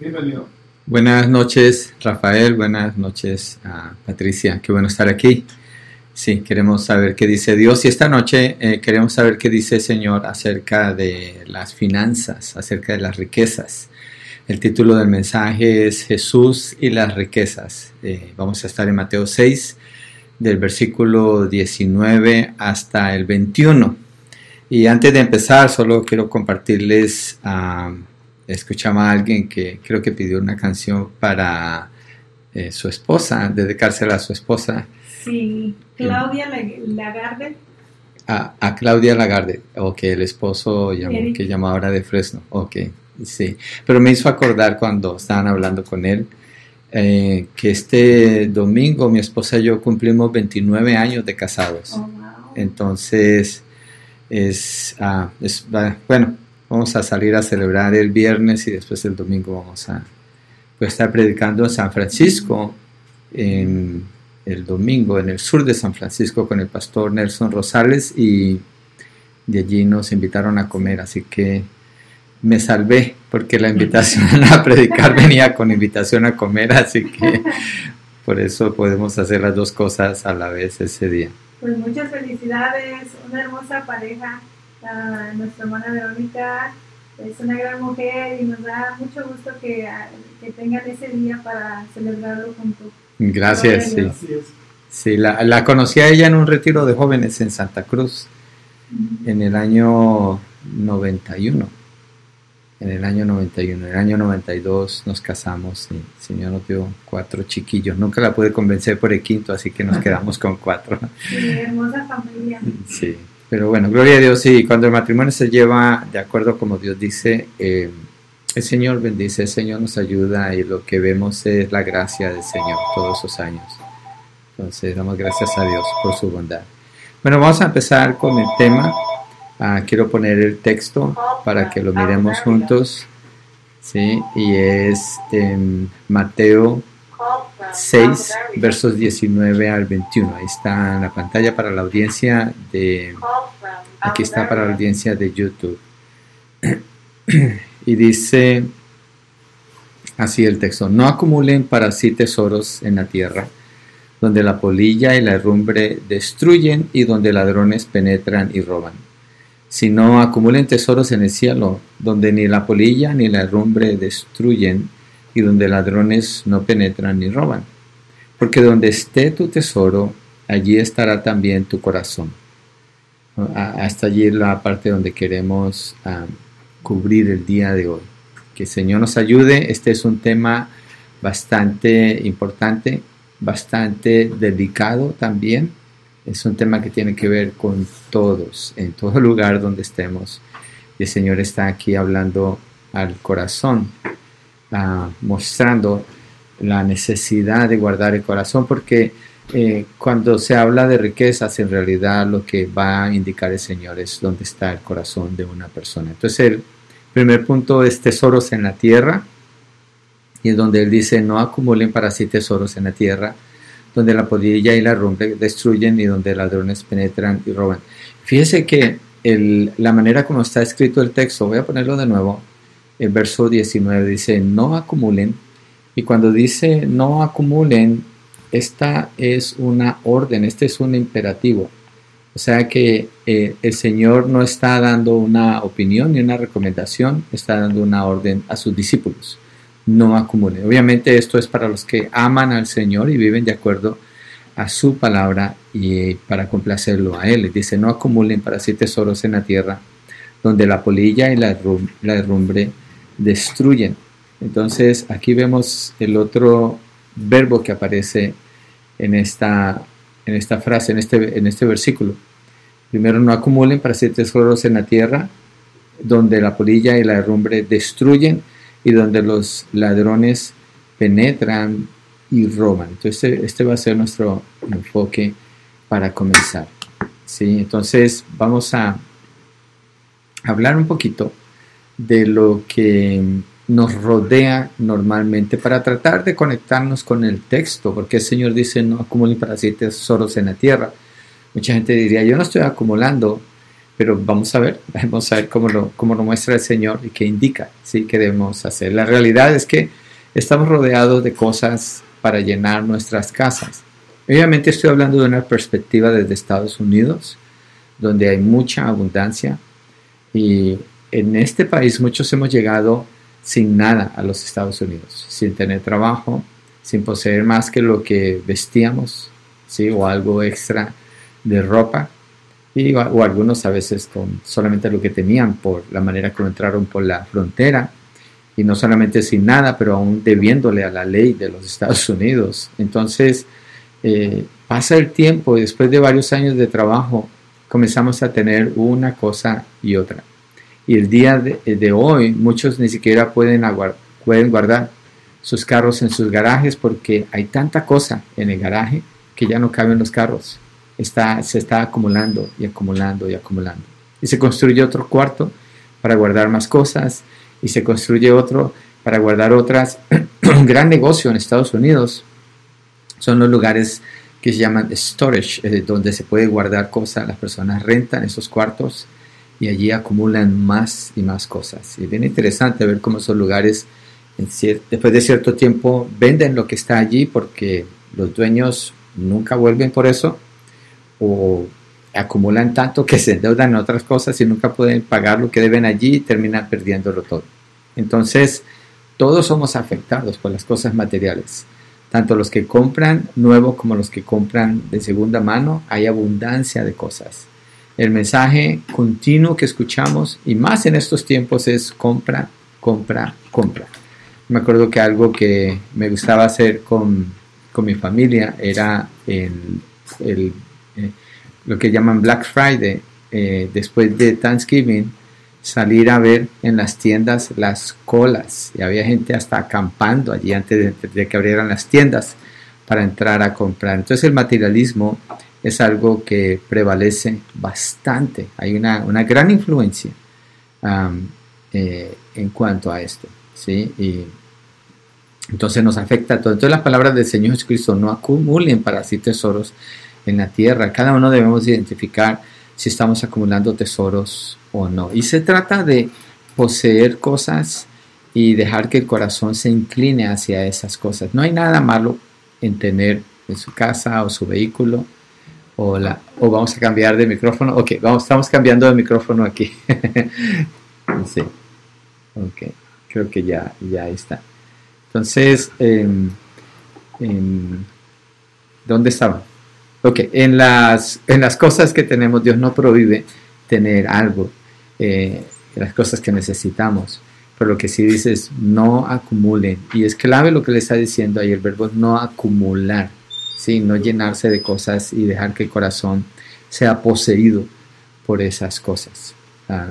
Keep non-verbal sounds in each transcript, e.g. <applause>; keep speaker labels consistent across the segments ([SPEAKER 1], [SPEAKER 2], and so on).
[SPEAKER 1] Bienvenido.
[SPEAKER 2] Buenas noches, Rafael. Buenas noches, Patricia. Qué bueno estar aquí. Sí, queremos saber qué dice Dios y esta noche eh, queremos saber qué dice el Señor acerca de las finanzas, acerca de las riquezas. El título del mensaje es Jesús y las riquezas. Eh, vamos a estar en Mateo 6, del versículo 19 hasta el 21. Y antes de empezar, solo quiero compartirles, uh, escuchaba a alguien que creo que pidió una canción para eh, su esposa, dedicársela a su esposa.
[SPEAKER 3] Sí, Claudia Lagarde.
[SPEAKER 2] A, a, Claudia Lagarde, ok, el esposo llamó, que llama ahora de Fresno, ok. Sí, pero me hizo acordar cuando estaban hablando con él eh, que este domingo mi esposa y yo cumplimos 29 años de casados.
[SPEAKER 3] Oh,
[SPEAKER 2] Entonces, es, ah, es, bueno, vamos a salir a celebrar el viernes y después el domingo vamos a estar predicando en San Francisco, en el domingo, en el sur de San Francisco con el pastor Nelson Rosales y de allí nos invitaron a comer, así que me salvé porque la invitación <laughs> a predicar venía con invitación a comer, así que por eso podemos hacer las dos cosas a la vez ese día.
[SPEAKER 3] Pues muchas felicidades, una hermosa pareja, nuestra hermana Verónica es una gran mujer y nos da mucho gusto que, que tengan ese día para celebrarlo juntos.
[SPEAKER 2] Gracias, sí. Sí, la, la conocí a ella en un retiro de jóvenes en Santa Cruz en el año 91 en el año 91. En el año 92 nos casamos y el Señor nos dio cuatro chiquillos. Nunca la pude convencer por el quinto, así que nos quedamos con cuatro.
[SPEAKER 3] Sí, hermosa familia.
[SPEAKER 2] Sí, pero bueno, gloria a Dios. Sí, cuando el matrimonio se lleva de acuerdo como Dios dice, eh, el Señor bendice, el Señor nos ayuda y lo que vemos es la gracia del Señor todos esos años. Entonces, damos gracias a Dios por su bondad. Bueno, vamos a empezar con el tema Ah, quiero poner el texto para que lo miremos juntos. ¿sí? Y es en Mateo 6, versos 19 al 21. Ahí está en la pantalla para la audiencia de... Aquí está para la audiencia de YouTube. <clears throat> y dice así el texto, no acumulen para sí tesoros en la tierra, donde la polilla y la herrumbre destruyen y donde ladrones penetran y roban sino acumulen tesoros en el cielo, donde ni la polilla ni la herrumbre destruyen, y donde ladrones no penetran ni roban. Porque donde esté tu tesoro, allí estará también tu corazón. Hasta allí la parte donde queremos ah, cubrir el día de hoy. Que el Señor nos ayude. Este es un tema bastante importante, bastante delicado también es un tema que tiene que ver con todos, en todo <laughs> lugar donde estemos. el Señor está aquí hablando al corazón, mostrando la necesidad de guardar el corazón, porque eh, cuando se habla de riquezas, en realidad lo que va a indicar el Señor es dónde está el corazón de una persona. Entonces, el primer punto es tesoros en la tierra, y es donde Él dice, no acumulen para sí tesoros en la tierra, donde la polilla y la rumbe destruyen y donde ladrones penetran y roban. Fíjese que la manera como está escrito el texto, voy a ponerlo de nuevo, el verso 19 dice, no acumulen, y cuando dice no acumulen, esta es una orden, este es un imperativo. O sea que eh, el Señor no está dando una opinión ni una recomendación, está dando una orden a sus discípulos no acumulen. Obviamente esto es para los que aman al Señor y viven de acuerdo a su palabra y para complacerlo a Él. Dice, no acumulen para sí tesoros en la tierra, donde la polilla y la, herrumbre destruyen. Entonces aquí vemos el otro verbo que aparece en esta, en esta frase, en este, en este versículo. Primero, no acumulen para sí tesoros en la tierra, donde la polilla y la herrumbre destruyen y donde los ladrones penetran y roban. Entonces este, este va a ser nuestro enfoque para comenzar. ¿sí? Entonces vamos a hablar un poquito de lo que nos rodea normalmente para tratar de conectarnos con el texto, porque el Señor dice no acumulen para sí tesoros en la tierra. Mucha gente diría, yo no estoy acumulando, pero vamos a ver, <laughs> vamos a ver cómo lo, cómo lo muestra el Señor y qué indica, ¿sí? que debemos hacer. La realidad es que estamos rodeados de cosas para llenar nuestras casas. Obviamente estoy hablando de una perspectiva desde Estados Unidos, donde hay mucha abundancia y en este país muchos hemos llegado sin nada a los Estados Unidos, sin tener trabajo, sin poseer más que lo que vestíamos, ¿sí? o algo extra de ropa, y, o algunos a veces con solamente lo que tenían por la manera como entraron por la frontera, y no solamente sin nada, pero aún debiéndole a la ley de los Estados Unidos. Entonces, eh, pasa el tiempo y después de varios años de trabajo comenzamos a tener una cosa y otra. Y el día de, hoy muchos ni siquiera pueden, pueden guardar sus carros en sus garajes porque hay tanta cosa en el garaje que ya no caben los carros. Está, se está acumulando y acumulando y acumulando. Y se construye otro cuarto para guardar más cosas y se construye otro para guardar otras. <clears throat> Un gran negocio en Estados Unidos son los lugares que se llaman storage, eh, donde se puede guardar cosas. Las personas rentan esos cuartos y allí acumulan más y más cosas. Y es bien interesante ver cómo esos lugares, después de cierto tiempo, venden lo que está allí porque los dueños nunca vuelven por eso o acumulan tanto que <laughs> se endeudan en otras cosas y nunca pueden pagar lo que deben allí y terminan perdiéndolo todo. Entonces, todos somos afectados por las cosas materiales. Tanto los que compran nuevo como los que compran de segunda mano, hay abundancia de cosas. El mensaje continuo que escuchamos, y más en estos tiempos, es compra, compra, compra. Me acuerdo que algo que me gustaba hacer con, con mi familia era el, el eh, lo que llaman Black Friday, eh, después de Thanksgiving, salir a ver en las tiendas las colas. Y había gente hasta acampando allí antes de, que abrieran las tiendas para entrar a comprar. Entonces el materialismo es algo que prevalece bastante. Hay una, gran influencia eh, en cuanto a esto. ¿sí? Y entonces nos afecta todo. Entonces las palabras del Señor Jesucristo no acumulen para sí tesoros en la tierra. Cada uno debemos identificar si estamos acumulando tesoros o no. Y se trata de poseer cosas y dejar que el corazón se incline hacia esas cosas. No hay nada malo en tener en su casa o su vehículo o, la, o vamos a cambiar de micrófono. Ok, vamos, estamos cambiando de micrófono aquí. <laughs> sí. Ok, creo que ya, ya está. Entonces, ¿dónde estaba? Ok, en las, en las cosas que tenemos, Dios no prohíbe tener algo, eh, las cosas que necesitamos. Pero lo que sí dice es no acumulen. Y es clave lo que le está diciendo ahí el verbo no acumular, ¿sí? no llenarse de cosas y dejar que el corazón sea poseído por esas cosas. Ah,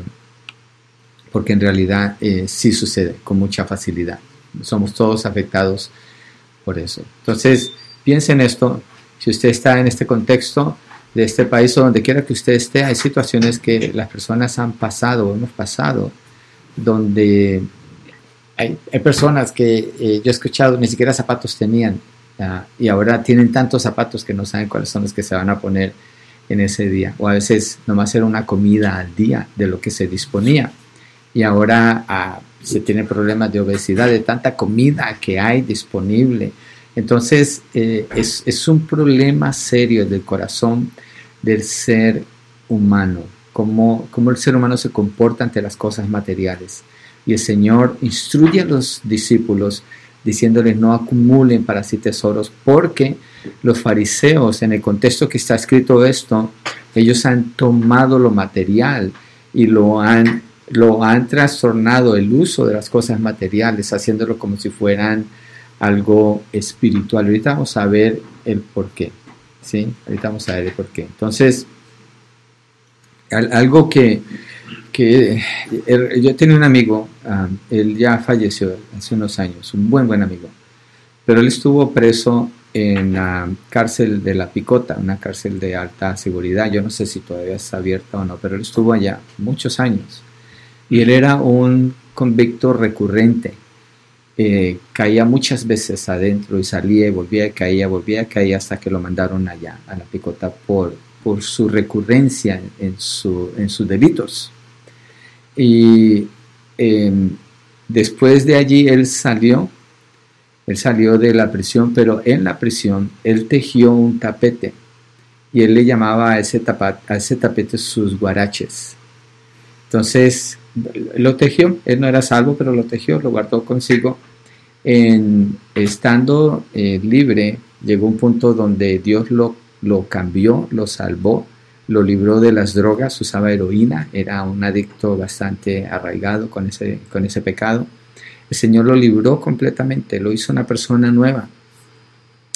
[SPEAKER 2] porque en realidad eh, sí sucede con mucha facilidad. Somos todos afectados por eso. Entonces, piensen esto, si usted está en este contexto de este país o donde quiera que usted esté, hay situaciones que las personas han pasado o hemos pasado, donde hay, personas que eh, yo he escuchado ni siquiera zapatos tenían y ahora tienen tantos zapatos que no saben cuáles son los que se van a poner en ese día. O a veces nomás era una comida al día de lo que se disponía. Y ahora ah, se tiene problemas de obesidad, de tanta comida que hay disponible entonces, eh, es, un problema serio del corazón del ser humano, cómo, cómo el ser humano se comporta ante las cosas materiales. Y el Señor instruye a los discípulos diciéndoles no acumulen para sí tesoros, porque los fariseos, en el contexto que está escrito esto, ellos han tomado lo material y lo han, lo han trastornado el uso de las cosas materiales, haciéndolo como si fueran algo espiritual. Ahorita vamos a ver el por qué. ¿sí? Ahorita vamos a ver el por qué. Entonces, algo que, que yo tenía un amigo, ah, él ya falleció hace unos años, un buen, buen amigo, pero él estuvo preso en la cárcel de la Picota, una cárcel de alta seguridad. Yo no sé si todavía está abierta o no, pero él estuvo allá muchos años. Y él era un convicto recurrente eh, caía muchas veces adentro y salía y volvía, caía, volvía, caía hasta que lo mandaron allá a la picota por por su recurrencia en, su, en sus delitos. Y em, después de allí él salió, él salió de la prisión, pero en la prisión él tejió un tapete y él le llamaba a ese, a ese tapete sus guaraches. Entonces lo tejió, él no era salvo, pero lo tejió, lo guardó consigo. En, estando eh, libre, llegó un punto donde Dios lo, lo cambió, lo salvó, lo libró de las drogas, usaba heroína, era un adicto bastante arraigado con ese, con ese pecado. El Señor lo libró completamente, lo hizo una persona nueva.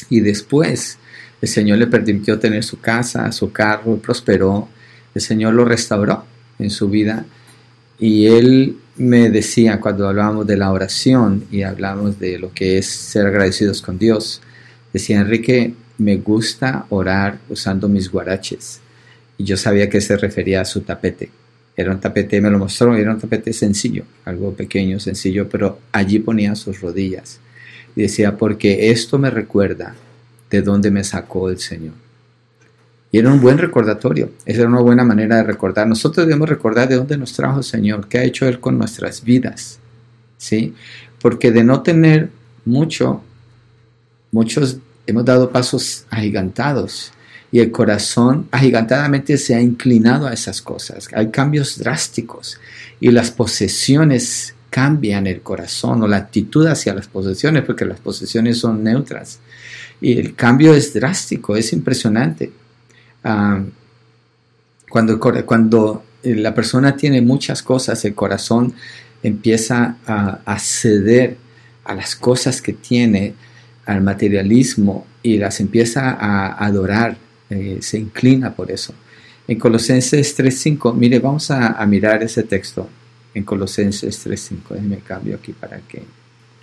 [SPEAKER 2] Y después el Señor le permitió tener su casa, su carro, prosperó. El Señor lo restauró en su vida. Y él me decía cuando hablábamos de la oración y hablamos de lo que es ser agradecidos con Dios, decía Enrique, me gusta orar usando mis guaraches. Yo sabía que se refería a su tapete. Era un tapete, me lo mostró, era un tapete sencillo, algo pequeño, sencillo, pero allí ponía sus rodillas. Decía, porque esto me recuerda de dónde me sacó el Señor. Y era un buen recordatorio, esa era una buena manera de recordar. Nosotros debemos recordar de dónde nos trajo el Señor, qué ha hecho Él con nuestras vidas. ¿sí? Porque de no tener mucho, muchos hemos dado pasos agigantados y el corazón agigantadamente se ha inclinado a esas cosas. Hay cambios drásticos y las posesiones cambian el corazón o la actitud hacia las posesiones, porque las posesiones son neutras. Y el cambio es drástico, es impresionante. Ah, cuando, cuando la persona tiene muchas cosas, el corazón empieza a, ceder a las cosas que tiene, al materialismo, y las empieza a adorar, eh, se inclina por eso. En Colosenses 3.5, mire, vamos a, a mirar ese texto en Colosenses 3.5. Déjeme cambio aquí para que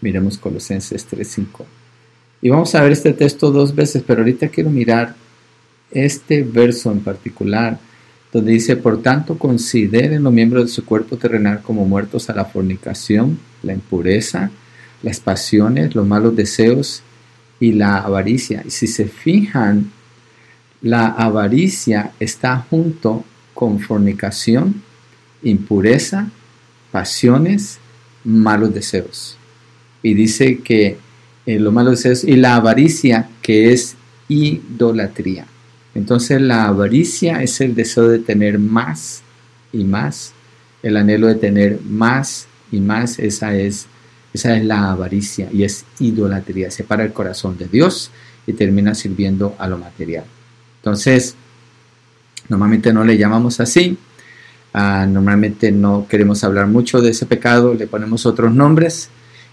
[SPEAKER 2] miremos Colosenses 3.5. Y vamos a ver este texto dos veces, pero ahorita quiero mirar este verso en particular, donde dice, por tanto, consideren los miembros de su cuerpo terrenal como muertos a la fornicación, la impureza, las pasiones, los malos deseos y la avaricia. Y si se fijan, la avaricia está junto con fornicación, impureza, pasiones, malos deseos. Y dice que eh, lo malo deseos y la avaricia que es idolatría. Entonces la avaricia es el deseo de tener más y más, el anhelo de tener más y más, esa es, esa es la avaricia y es idolatría. Separa el corazón de Dios y termina sirviendo a lo material. Entonces, normalmente no le llamamos así, Ah, normalmente no queremos hablar mucho de ese pecado, le ponemos otros nombres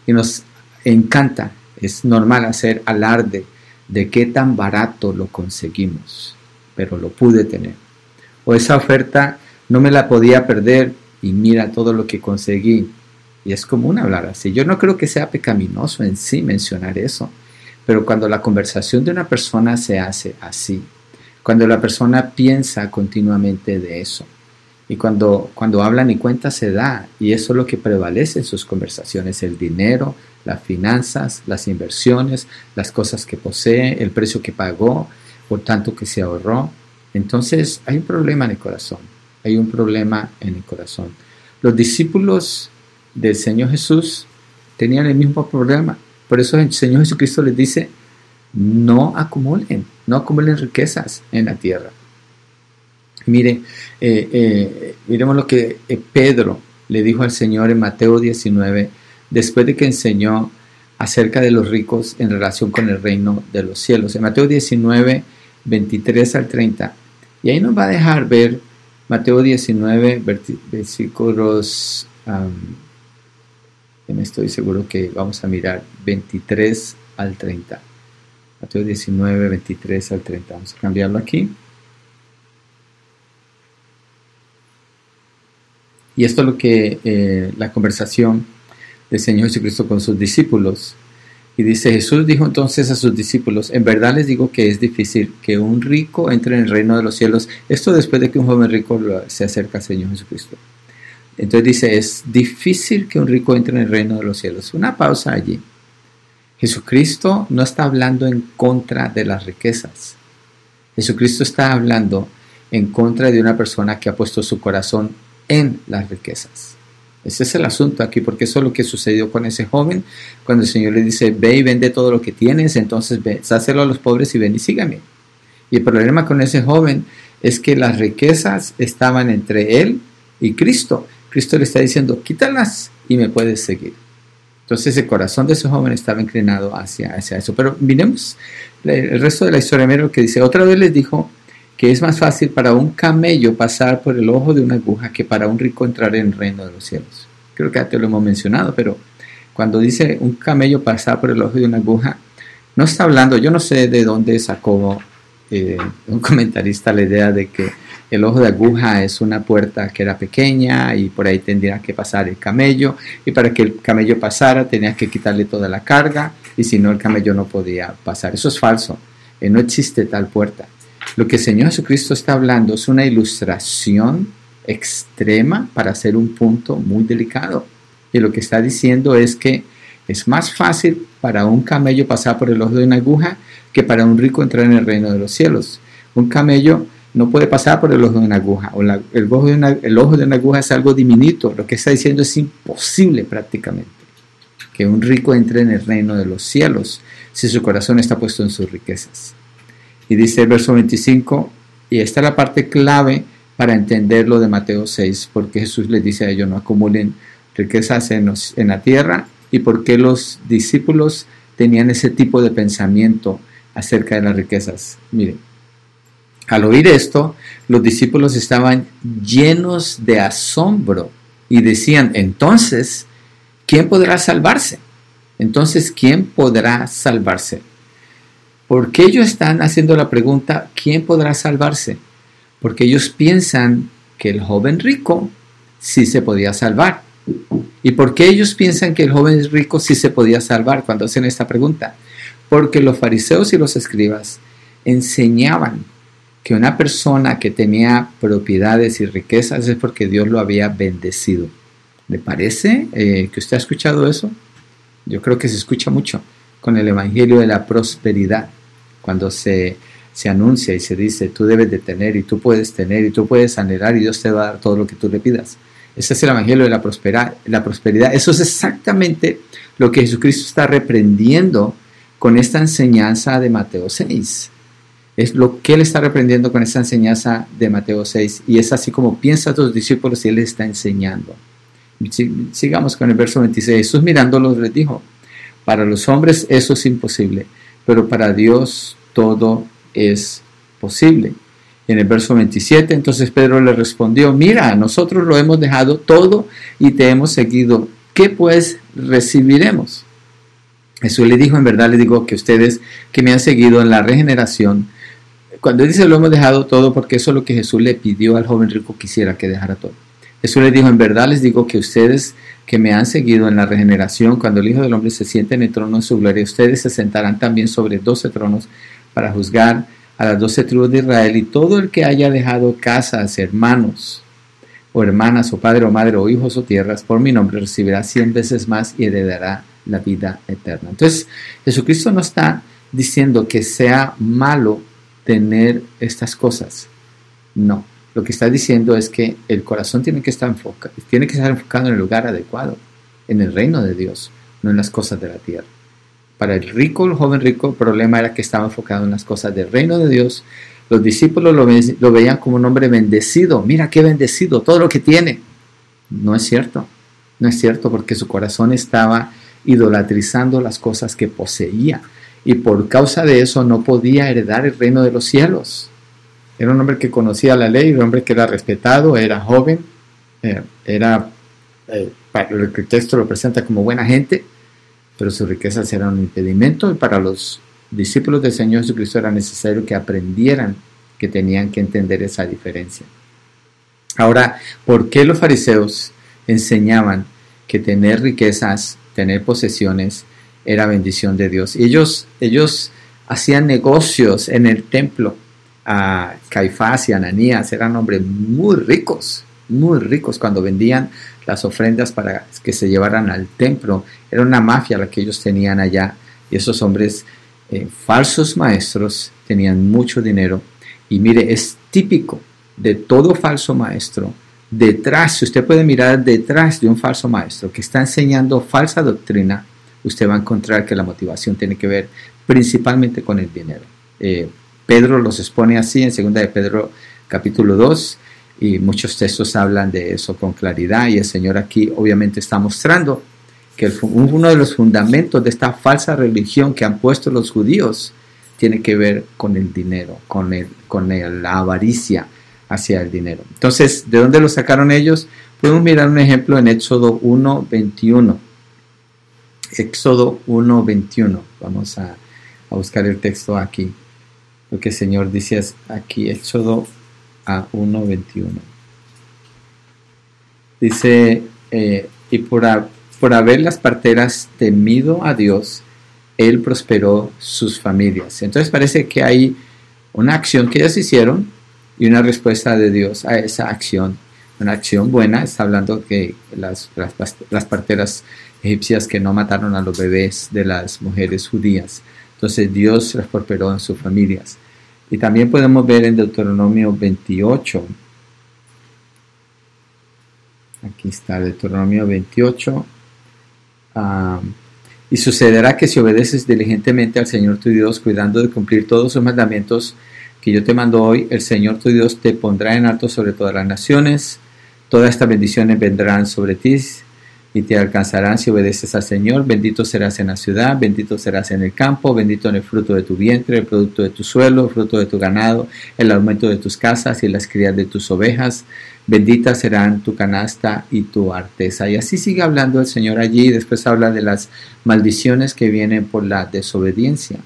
[SPEAKER 2] y nos encanta, es normal hacer alarde de qué tan barato lo conseguimos, pero lo pude tener. O esa oferta no me la podía perder y mira todo lo que conseguí. Y es común hablar así. Yo no creo que sea pecaminoso en sí mencionar eso, pero cuando la conversación de una persona se hace así, cuando la persona piensa continuamente de eso, y cuando, cuando hablan y cuenta se da, y eso es lo que prevalece en sus conversaciones, el dinero, las finanzas, las inversiones, las cosas que posee, el precio que pagó, por tanto que se ahorró. Entonces hay un problema en el corazón, hay un problema en el corazón. Los discípulos del Señor Jesús tenían el mismo problema. Por eso el Señor Jesucristo les dice, no acumulen, no acumulen riquezas en la tierra Mire, eh, eh, miremos lo que eh, Pedro le dijo al Señor en Mateo 19, después de que enseñó acerca de los ricos en relación con el reino de los cielos. En Mateo 19, 23 al 30. Y ahí nos va a dejar ver Mateo 19, versículos, me estoy seguro que vamos a mirar 23 al 30. Mateo 19, 23 al 30. Vamos a cambiarlo aquí. Y esto es lo que eh, la conversación del Señor Jesucristo con sus discípulos. Y dice, Jesús dijo entonces a sus discípulos, en verdad les digo que es difícil que un rico entre en el reino de los cielos. Esto después de que un joven rico se acerca al Señor Jesucristo. Entonces dice, es difícil que un rico entre en el reino de los cielos. Una pausa allí. Jesucristo no está hablando en contra de las riquezas. Jesucristo está hablando en contra de una persona que ha puesto su corazón en las riquezas. Ese es el asunto aquí, porque eso es lo que sucedió con ese joven, cuando el Señor le dice, ve y vende todo lo que tienes, entonces ve, a los pobres y ven y sígame. Y el problema con ese joven es que las riquezas estaban entre él y Cristo. Cristo le está diciendo, quítalas y me puedes seguir. Entonces el corazón de ese joven estaba inclinado hacia, hacia eso. Pero miremos el resto de la historia, mira lo que dice. Otra vez les dijo que es más fácil para un camello pasar por el ojo de una aguja que para un rico entrar en el reino de los cielos. Creo que ya te lo hemos mencionado, pero cuando dice un camello pasar por el ojo de una aguja, no está hablando, yo no sé de dónde sacó eh, un comentarista la idea de que el ojo de aguja es una puerta que era pequeña y por ahí tendría que pasar el camello y para que el camello pasara tenía que quitarle toda la carga y si no el camello no podía pasar. Eso es falso, eh, no existe tal puerta. Lo que el Señor Jesucristo está hablando es una ilustración extrema para hacer un punto muy delicado. Y lo que está diciendo es que es más fácil para un camello pasar por el ojo de una aguja que para un rico entrar en el reino de los cielos. Un camello no puede pasar por el ojo de una aguja. O el, ojo de una, el ojo de una aguja es algo diminuto. Lo que está diciendo es imposible prácticamente que un rico entre en el reino de los cielos si su corazón está puesto en sus riquezas. Y dice el verso 25, y esta es la parte clave para entender lo de Mateo 6, porque Jesús les dice a ellos, no acumulen riquezas en, en la tierra, y por qué los discípulos tenían ese tipo de pensamiento acerca de las riquezas. Miren, al oír esto, los discípulos estaban llenos de asombro y decían, entonces, ¿quién podrá salvarse? Entonces, ¿quién podrá salvarse? ¿Por qué ellos están haciendo la pregunta, ¿quién podrá salvarse? Porque ellos piensan que el joven rico sí se podía salvar. ¿Y por qué ellos piensan que el joven rico sí se podía salvar cuando hacen esta pregunta? Porque los fariseos y los escribas enseñaban que una persona que tenía propiedades y riquezas es porque Dios lo había bendecido. ¿Le parece eh, que usted ha escuchado eso? Yo creo que se escucha mucho con el Evangelio de la prosperidad, cuando se, se anuncia y se dice, tú debes de tener y tú puedes tener y tú puedes anhelar y Dios te va a dar todo lo que tú le pidas. Ese es el Evangelio de la, la prosperidad. Eso es exactamente lo que Jesucristo está reprendiendo con esta enseñanza de Mateo 6. Es lo que él está reprendiendo con esta enseñanza de Mateo 6 y es así como piensa a tus discípulos y él les está enseñando. Sigamos con el verso 26. Jesús mirándolos les dijo, para los hombres eso es imposible, pero para Dios todo es posible. En el verso 27, entonces Pedro le respondió, mira, nosotros lo hemos dejado todo y te hemos seguido. ¿Qué pues recibiremos? Jesús le dijo, en verdad le digo que ustedes que me han seguido en la regeneración, cuando dice lo hemos dejado todo, porque eso es lo que Jesús le pidió al joven rico quisiera que dejara todo. Jesús le dijo, en verdad les digo que ustedes que me han seguido en la regeneración, cuando el Hijo del Hombre se siente en el trono de su gloria, ustedes se sentarán también sobre doce tronos para juzgar a las doce tribus de Israel y todo el que haya dejado casas, hermanos, o hermanas, o padre, o madre, o hijos, o tierras, por mi nombre recibirá cien veces más y heredará la vida eterna. Entonces, Jesucristo no está diciendo que sea malo tener estas cosas. No, lo que está diciendo es que el corazón tiene que estar enfocado, tiene que estar enfocado en el lugar adecuado, en el reino de Dios, no en las cosas de la tierra. Para el rico, el joven rico, el problema era que estaba enfocado en las cosas del reino de Dios. Los discípulos lo, lo veían como un hombre bendecido. Mira qué bendecido, todo lo que tiene. No es cierto, no es cierto porque su corazón estaba idolatrizando las cosas que poseía y por causa de eso no podía heredar el reino de los cielos. Era un hombre que conocía la ley, un hombre que era respetado, era joven, eh, era, eh, el texto lo presenta como buena gente, pero sus riquezas eran un impedimento y para los discípulos del Señor Jesucristo era necesario que aprendieran que tenían que entender esa diferencia. Ahora, ¿por qué los fariseos enseñaban que tener riquezas, tener posesiones, era bendición de Dios. Y ellos, ellos hacían negocios en el templo. A Caifás y Ananías eran hombres muy ricos, muy ricos cuando vendían las ofrendas para que se llevaran al templo. Era una mafia la que ellos tenían allá. Y esos hombres eh, falsos maestros tenían mucho dinero. Y mire, es típico de todo falso maestro, detrás, si usted puede mirar detrás de un falso maestro que está enseñando falsa doctrina, usted va a encontrar que la motivación tiene que ver principalmente con el dinero. Eh, Pedro los expone así en 2 de Pedro capítulo 2 y muchos textos hablan de eso con claridad y el Señor aquí obviamente está mostrando que uno de los fundamentos de esta falsa religión que han puesto los judíos tiene que ver con el dinero, con, el, con la avaricia hacia el dinero. Entonces, ¿de dónde lo sacaron ellos? Podemos mirar un ejemplo en Éxodo 1, 21. Éxodo 1, 21. Vamos a, buscar el texto aquí. Lo que el Señor dice aquí, Éxodo a 1, 21. Dice, eh, y por, por haber las parteras temido a Dios, Él prosperó sus familias. Entonces parece que hay una acción que ellos hicieron y una respuesta de Dios a esa acción. Una acción buena, está hablando que las, las, parteras egipcias que no mataron a los bebés de las mujeres judías. Entonces Dios las prosperó en sus familias. Y también podemos ver en Deuteronomio 28, aquí está Deuteronomio 28, y sucederá que si obedeces diligentemente al Señor tu Dios, cuidando de cumplir todos sus mandamientos que yo te mando hoy, el Señor tu Dios te pondrá en alto sobre todas las naciones, todas estas bendiciones vendrán sobre ti y te alcanzarán si obedeces al Señor. Bendito serás en la ciudad, bendito serás en el campo, bendito en el fruto de tu vientre, el producto de tu suelo, el fruto de tu ganado, el aumento de tus casas y las crías de tus ovejas. Benditas serán tu canasta y tu arteza. Y así sigue hablando el Señor allí. Después habla de las maldiciones que vienen por la desobediencia.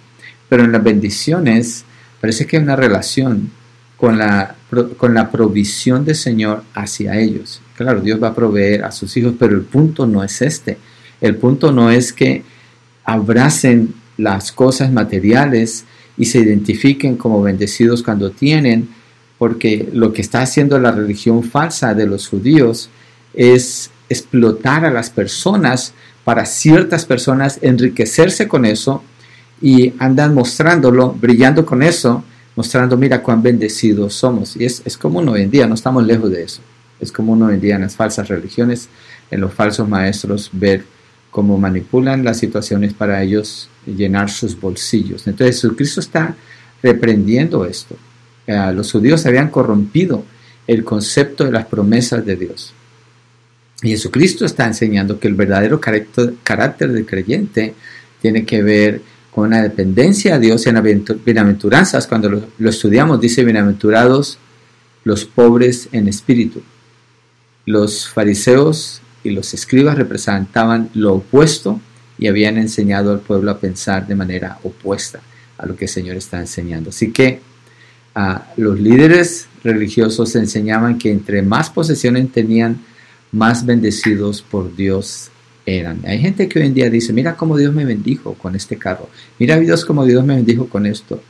[SPEAKER 2] Pero en las bendiciones parece que hay una relación con la, con la provisión del Señor hacia ellos. Claro, Dios va a proveer a sus hijos, pero el punto no es este. El punto no es que abracen las cosas materiales y se identifiquen como bendecidos cuando tienen, porque lo que está haciendo la religión falsa de los judíos es explotar a las personas para ciertas personas enriquecerse con eso y andan mostrándolo, brillando con eso, mostrando, mira cuán bendecidos somos. Y es, es común hoy en día, no estamos lejos de eso. Es como uno hoy en día en las falsas religiones, en los falsos maestros, ver cómo manipulan las situaciones para ellos llenar sus bolsillos. Entonces Jesucristo está reprendiendo esto. Eh, los judíos habían corrompido el concepto de las promesas de Dios. Y Jesucristo está enseñando que el verdadero carácter, carácter del creyente tiene que ver con una dependencia a Dios en bienaventuranzas. Cuando lo, estudiamos, dice bienaventurados los pobres en espíritu. Los fariseos y los escribas representaban lo opuesto y habían enseñado al pueblo a pensar de manera opuesta a lo que el Señor está enseñando. Así que los líderes religiosos enseñaban que entre más posesiones tenían, más bendecidos por Dios Hay gente que hoy en día dice, mira cómo Dios me bendijo con este carro, mira Dios cómo Dios me bendijo con esto.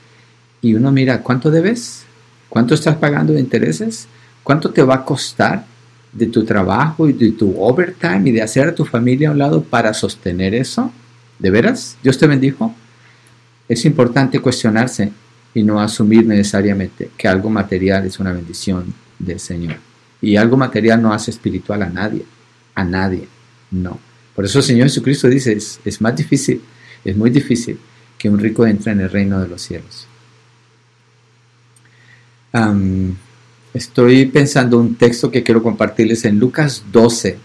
[SPEAKER 2] Y uno mira, ¿cuánto debes? ¿Cuánto estás pagando de intereses? ¿Cuánto te va a costar? de tu trabajo y de tu overtime y de hacer a tu familia a un lado para sostener eso? ¿De veras? ¿Dios te bendijo? Es importante cuestionarse y no asumir necesariamente que algo material es una bendición del Señor. Y algo material no hace espiritual a nadie, a nadie, no. Por eso el Señor Jesucristo dice, es, más difícil, es muy difícil que un rico entre en el reino de los cielos. Estoy pensando un texto que quiero compartirles en Lucas 12,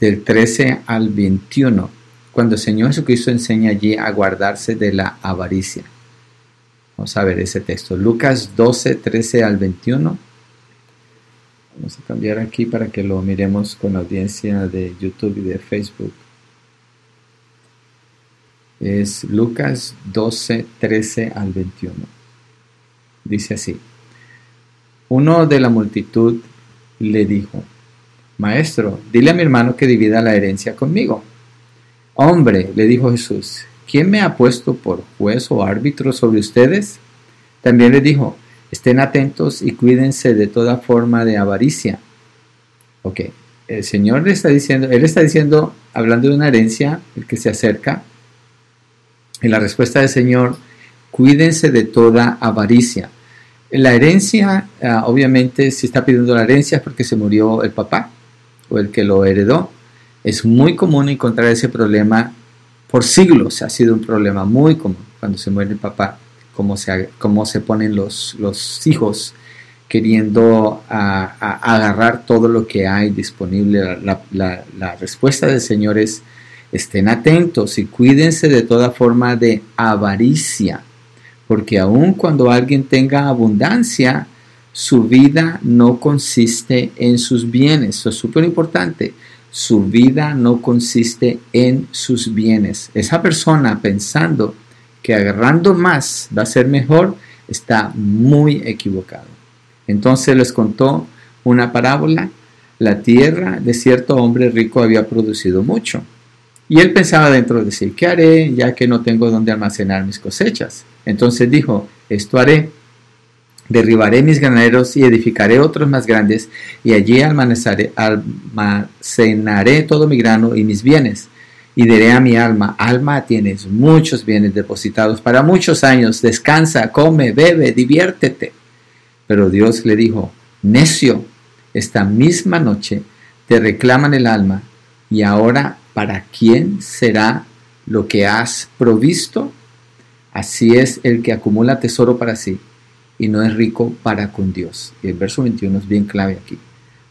[SPEAKER 2] del 13 al 21, cuando el Señor Jesucristo enseña allí a guardarse de la avaricia. Vamos a ver ese texto. Lucas 12, 13 al 21. Vamos a cambiar aquí para que lo miremos con la audiencia de YouTube y de Facebook. Es Lucas 12, 13 al 21. Dice así. Uno de la multitud le dijo, Maestro, dile a mi hermano que divida la herencia conmigo. Hombre, le dijo Jesús, ¿quién me ha puesto por juez o árbitro sobre ustedes? También le dijo, estén atentos y cuídense de toda forma de avaricia. Ok, el Señor le está diciendo, Él está diciendo, hablando de una herencia, el que se acerca, y la respuesta del Señor, cuídense de toda avaricia. La herencia, ah, obviamente, si está pidiendo la herencia es porque se murió el papá o el que lo heredó. Es muy común encontrar ese problema por siglos. Ha sido un problema muy común cuando se muere el papá, cómo se, cómo se ponen los, los hijos queriendo agarrar todo lo que hay disponible. La, respuesta del Señor es, estén atentos y cuídense de toda forma de avaricia, porque aun cuando alguien tenga abundancia, su vida no consiste en sus bienes. Eso es súper importante. Su vida no consiste en sus bienes. Esa persona pensando que agarrando más va a ser mejor, está muy equivocado. Entonces les contó una parábola. La tierra de cierto hombre rico había producido mucho. Y él pensaba dentro de sí, ¿qué haré ya que no tengo donde almacenar mis cosechas? Entonces dijo, esto haré, derribaré mis graneros y edificaré otros más grandes, y allí almacenaré todo mi grano y mis bienes. Y diré a mi alma, alma, tienes muchos bienes depositados para muchos años, descansa, come, bebe, diviértete. Pero Dios le dijo, necio, esta misma noche te reclaman el alma, y ahora, ¿para quién será lo que has provisto? Así es el que acumula tesoro para sí y no es rico para con Dios. Y el verso 21 es bien clave aquí.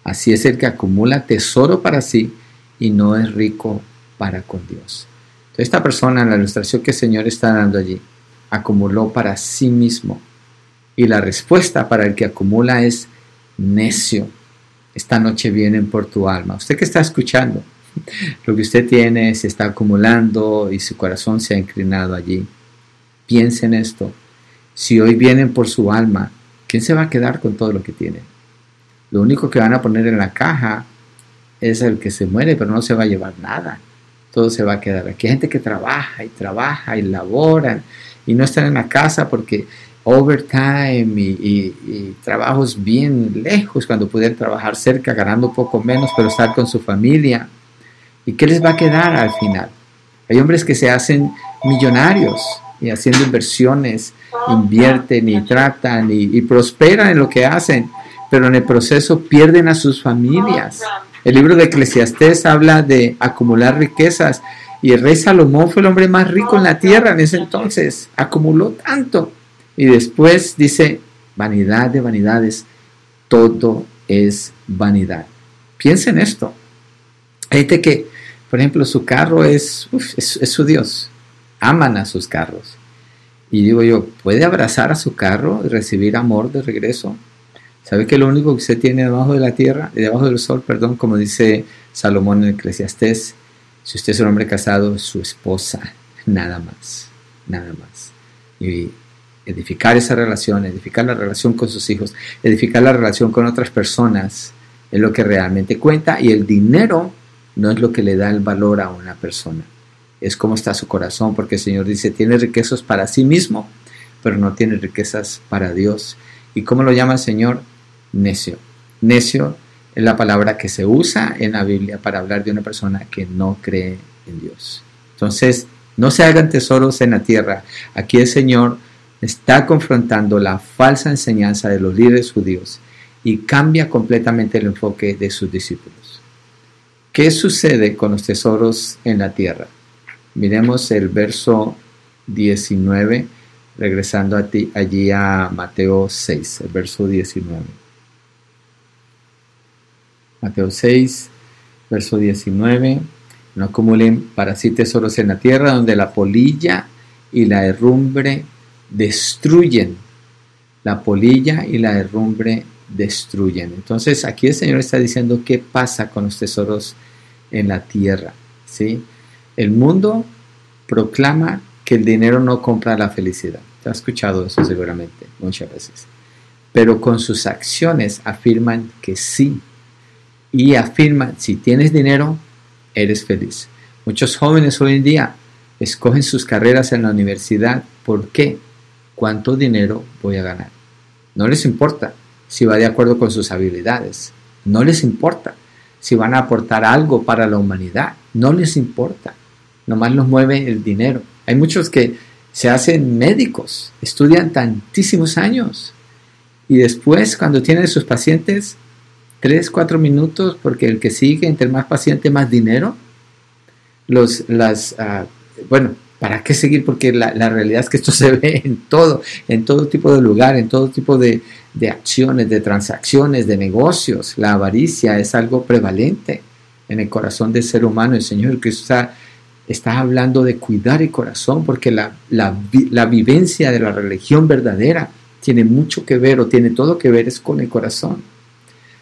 [SPEAKER 2] Así es el que acumula tesoro para sí y no es rico para con Dios. Entonces, esta persona, la ilustración que el Señor está dando allí, acumuló para sí mismo y la respuesta para el que acumula es necio. Esta noche vienen por tu alma. Usted que está escuchando, <laughs> lo que usted tiene se está acumulando y su corazón se ha inclinado allí. Piense en esto. Si hoy vienen por su alma, ¿quién se va a quedar con todo lo que tiene? Lo único que van a poner en la caja es el que se muere, pero no se va a llevar nada. Todo se va a quedar aquí. Hay gente que trabaja y trabaja y laboran y no están en la casa porque overtime y, trabajos bien lejos cuando pudieran trabajar cerca, ganando poco menos, pero estar con su familia. ¿Y qué les va a quedar al final? Hay hombres que se hacen millonarios y haciendo inversiones, invierten y tratan y prosperan en lo que hacen, pero en el proceso pierden a sus familias. El libro de Eclesiastés habla de acumular riquezas y el rey Salomón fue el hombre más rico en la tierra en ese entonces. Acumuló tanto y después dice, vanidad de vanidades, todo es vanidad. Piensen esto. Hay gente que, por ejemplo, su carro es, es, su Dios. Aman a sus carros. Y digo yo, ¿puede abrazar a su carro y recibir amor de regreso? ¿Sabe que lo único que usted tiene debajo de la tierra, debajo del sol, perdón, como dice Salomón en Eclesiastés, si usted es un hombre casado, su esposa, <laughs> nada más, nada más. Y edificar esa relación, edificar la relación con sus hijos, edificar la relación con otras personas, es lo que realmente cuenta y el dinero no es lo que le da el valor a una persona, es cómo está su corazón, porque el Señor dice, tiene riquezas para sí mismo, pero no tiene riquezas para Dios. ¿Y cómo lo llama el Señor? Necio. Necio es la palabra que se usa en la Biblia para hablar de una persona que no cree en Dios. Entonces, no se hagan tesoros en la tierra. Aquí el Señor está confrontando la falsa enseñanza de los líderes judíos y cambia completamente el enfoque de sus discípulos. ¿Qué sucede con los tesoros en la tierra? Miremos el verso 19, regresando a ti, allí a Mateo 6, el verso 19. Mateo 6, verso 19. No acumulen para sí tesoros en la tierra donde la polilla y la herrumbre destruyen. La polilla y la herrumbre destruyen. Entonces aquí el Señor está diciendo qué pasa con los tesoros en la tierra. ¿sí? El mundo proclama que el dinero no compra la felicidad. Te has escuchado eso seguramente muchas veces. Pero con sus acciones afirman que sí. Y afirman, si tienes dinero, eres feliz. Muchos jóvenes hoy en día escogen sus carreras en la universidad. ¿Por qué? cuánto dinero voy a ganar. No les importa si va de acuerdo con sus habilidades. No les importa si van a aportar algo para la humanidad. No les importa. Nomás los mueve el dinero. Hay muchos que se hacen médicos, estudian tantísimos años Y después, cuando tiene sus pacientes, tres, cuatro minutos, porque el que sigue, entre más paciente, más dinero. Los, las, ah, bueno, ¿para qué seguir? Porque la, realidad es que esto <laughs> se ve en todo, en todo tipo de lugar, en todo tipo de, de acciones, de transacciones, de negocios. La avaricia es algo prevalente en el corazón del ser humano. El Señor Cristo está, está hablando de cuidar el corazón, porque la, la, vivencia de la religión verdadera tiene mucho que ver o tiene todo que ver es con el corazón.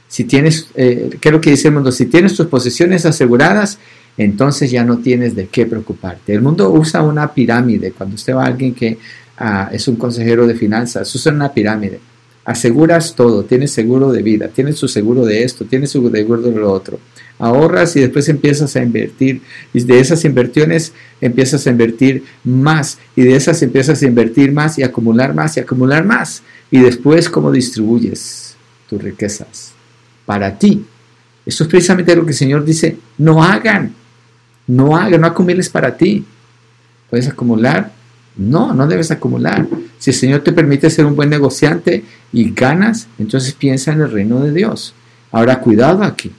[SPEAKER 2] Si tienes, eh, ¿qué es lo que dice el mundo? Si tienes tus posesiones aseguradas, entonces ya no tienes de qué preocuparte. El mundo usa una pirámide. Cuando usted va a alguien que ah, es un consejero de finanzas, usa una pirámide. Aseguras todo, tienes seguro de vida, tienes su seguro de esto, tienes su seguro de lo otro. Ahorras y después empiezas a invertir. Y de esas inversiones empiezas a invertir más. Y de esas empiezas a invertir más y acumular más y acumular más. Y después, ¿cómo distribuyes tus riquezas? Para ti. Eso es precisamente lo que el Señor dice, no hagan. No hagan, no acumules para ti. ¿Puedes acumular? No, no debes acumular. Si el Señor te permite ser un buen negociante y ganas, entonces piensa en el reino de Dios. Ahora, cuidado aquí.